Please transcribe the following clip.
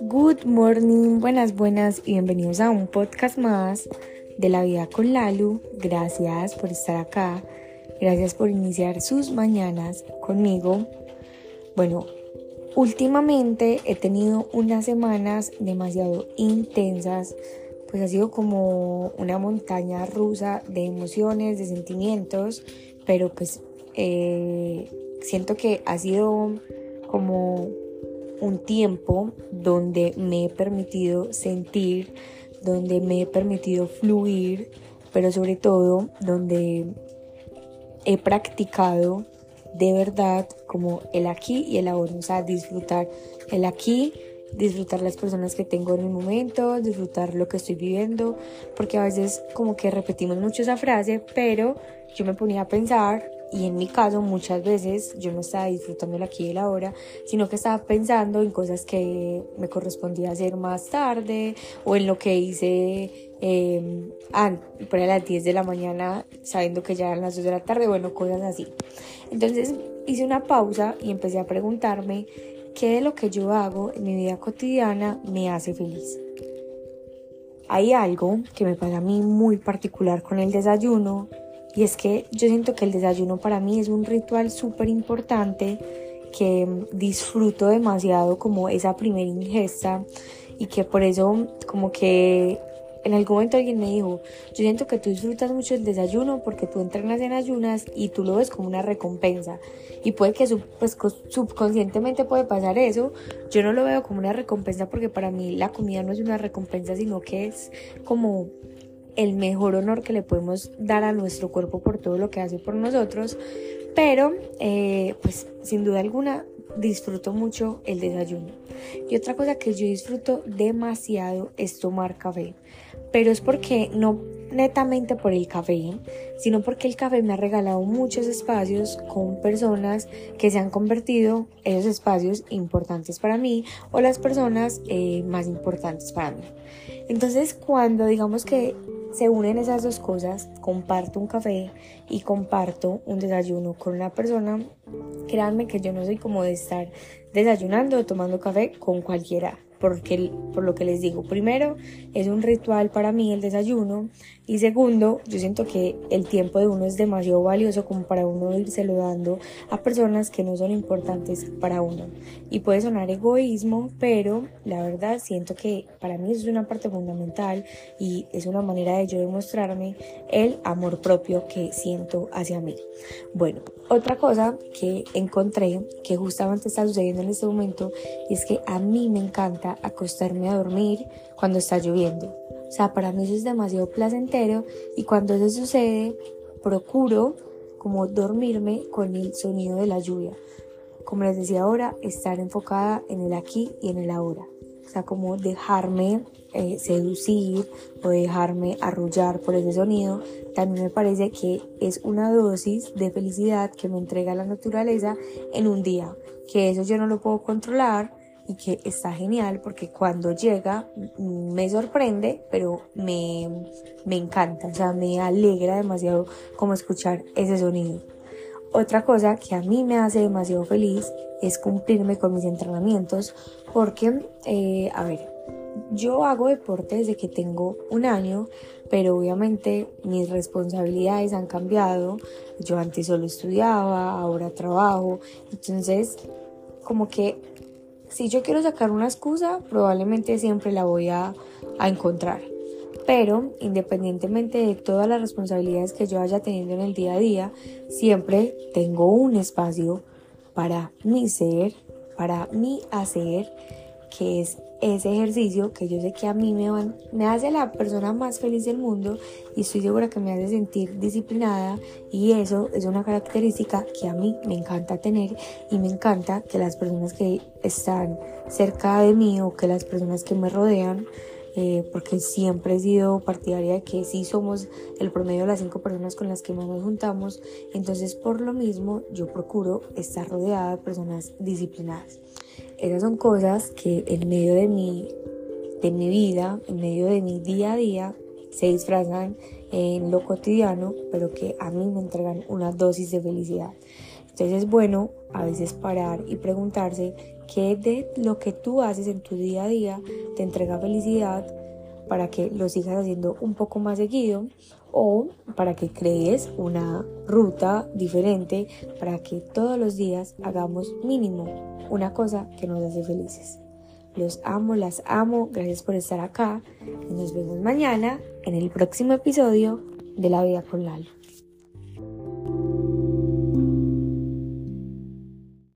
Good morning, buenas, buenas y bienvenidos a un podcast más de la vida con Lalu. Gracias por estar acá, gracias por iniciar sus mañanas conmigo. Bueno, últimamente he tenido unas semanas demasiado intensas, pues ha sido como una montaña rusa de emociones, de sentimientos, pero pues eh, siento que ha sido como un tiempo donde me he permitido sentir, donde me he permitido fluir, pero sobre todo donde he practicado de verdad como el aquí y el ahora, o sea, disfrutar el aquí, disfrutar las personas que tengo en el momento, disfrutar lo que estoy viviendo, porque a veces como que repetimos mucho esa frase, pero yo me ponía a pensar y en mi caso muchas veces yo no estaba disfrutando el aquí y el ahora, sino que estaba pensando en cosas que me correspondía hacer más tarde o en lo que hice eh, por las 10 de la mañana sabiendo que ya eran las 2 de la tarde, bueno, cosas así. Entonces hice una pausa y empecé a preguntarme qué de lo que yo hago en mi vida cotidiana me hace feliz. Hay algo que me pasa a mí muy particular con el desayuno y es que yo siento que el desayuno para mí es un ritual súper importante que disfruto demasiado como esa primera ingesta y que por eso como que en algún momento alguien me dijo, yo siento que tú disfrutas mucho el desayuno porque tú entrenas en ayunas y tú lo ves como una recompensa. Y puede que pues, subconscientemente puede pasar eso. Yo no lo veo como una recompensa porque para mí la comida no es una recompensa, sino que es como el mejor honor que le podemos dar a nuestro cuerpo por todo lo que hace por nosotros. Pero, eh, pues sin duda alguna, disfruto mucho el desayuno. Y otra cosa que yo disfruto demasiado es tomar café. Pero es porque no netamente por el café, sino porque el café me ha regalado muchos espacios con personas que se han convertido en esos espacios importantes para mí o las personas eh, más importantes para mí. Entonces, cuando digamos que se unen esas dos cosas, comparto un café y comparto un desayuno con una persona, créanme que yo no soy como de estar desayunando o tomando café con cualquiera porque, por lo que les digo, primero es un ritual para mí el desayuno y segundo, yo siento que el tiempo de uno es demasiado valioso como para uno irse dando a personas que no son importantes para uno. Y puede sonar egoísmo, pero la verdad siento que para mí es una parte fundamental y es una manera de yo demostrarme el amor propio que siento hacia mí. Bueno, otra cosa que encontré que justamente está sucediendo en este momento es que a mí me encanta acostarme a dormir cuando está lloviendo. O sea, para mí eso es demasiado placentero y cuando eso sucede, procuro como dormirme con el sonido de la lluvia. Como les decía ahora, estar enfocada en el aquí y en el ahora. O sea, como dejarme eh, seducir o dejarme arrullar por ese sonido, también me parece que es una dosis de felicidad que me entrega la naturaleza en un día. Que eso yo no lo puedo controlar, y que está genial porque cuando llega me sorprende, pero me, me encanta, o sea, me alegra demasiado como escuchar ese sonido. Otra cosa que a mí me hace demasiado feliz es cumplirme con mis entrenamientos porque, eh, a ver, yo hago deporte desde que tengo un año, pero obviamente mis responsabilidades han cambiado. Yo antes solo estudiaba, ahora trabajo, entonces como que si yo quiero sacar una excusa, probablemente siempre la voy a, encontrar. Pero independientemente de todas las responsabilidades que yo haya tenido en el día a día, siempre tengo un espacio para mi ser, para mi hacer, que es ese ejercicio que yo sé que a mí me, van, me hace la persona más feliz del mundo y estoy segura que me hace sentir disciplinada y eso es una característica que a mí me encanta tener y me encanta que las personas que están cerca de mí o que las personas que me rodean eh, porque siempre he sido partidaria de que sí somos el promedio de las cinco personas con las que más nos juntamos, entonces por lo mismo yo procuro estar rodeada de personas disciplinadas. Esas son cosas que en medio de mi, de mi vida, en medio de mi día a día, se disfrazan en lo cotidiano, pero que a mí me entregan una dosis de felicidad. Entonces es bueno a veces parar y preguntarse qué de lo que tú haces en tu día a día te entrega felicidad para que lo sigas haciendo un poco más seguido o para que crees una ruta diferente para que todos los días hagamos mínimo una cosa que nos hace felices. Los amo, las amo, gracias por estar acá y nos vemos mañana en el próximo episodio de La Vida con Lalo.